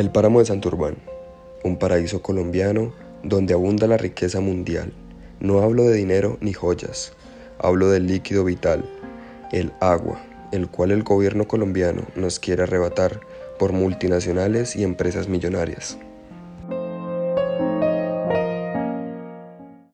El páramo de Santurbán, un paraíso colombiano donde abunda la riqueza mundial. No hablo de dinero ni joyas, hablo del líquido vital, el agua, el cual el gobierno colombiano nos quiere arrebatar por multinacionales y empresas millonarias.